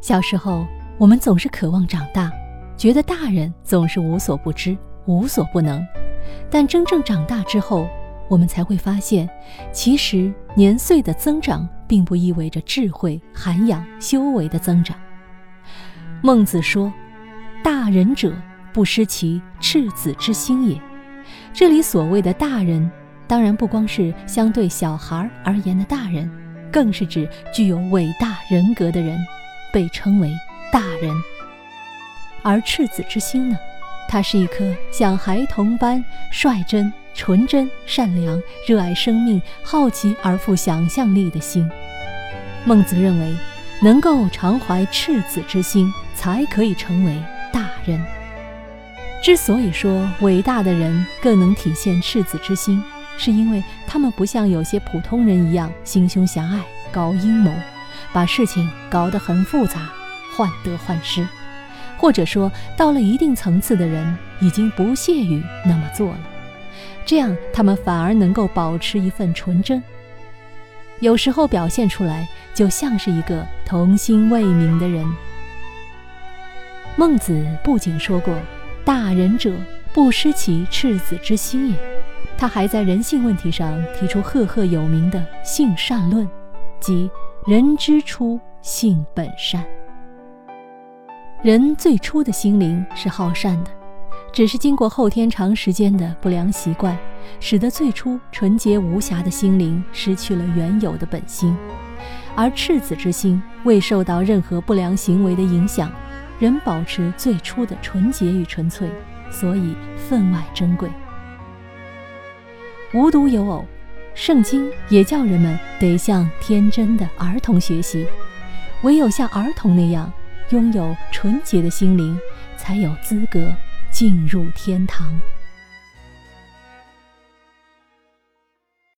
小时候，我们总是渴望长大，觉得大人总是无所不知、无所不能。但真正长大之后，我们才会发现，其实年岁的增长并不意味着智慧、涵养、修为的增长。孟子说：“大人者，不失其赤子之心也。”这里所谓的大人，当然不光是相对小孩而言的大人，更是指具有伟大人格的人。被称为大人，而赤子之心呢？它是一颗像孩童般率真、纯真、善良、热爱生命、好奇而富想象力的心。孟子认为，能够常怀赤子之心，才可以成为大人。之所以说伟大的人更能体现赤子之心，是因为他们不像有些普通人一样心胸狭隘、搞阴谋。把事情搞得很复杂，患得患失，或者说到了一定层次的人已经不屑于那么做了，这样他们反而能够保持一份纯真，有时候表现出来就像是一个童心未泯的人。孟子不仅说过“大人者，不失其赤子之心也”，他还在人性问题上提出赫赫有名的性善论，即。人之初，性本善。人最初的心灵是好善的，只是经过后天长时间的不良习惯，使得最初纯洁无瑕的心灵失去了原有的本心。而赤子之心未受到任何不良行为的影响，仍保持最初的纯洁与纯粹，所以分外珍贵。无独有偶。圣经也叫人们得向天真的儿童学习，唯有像儿童那样拥有纯洁的心灵，才有资格进入天堂。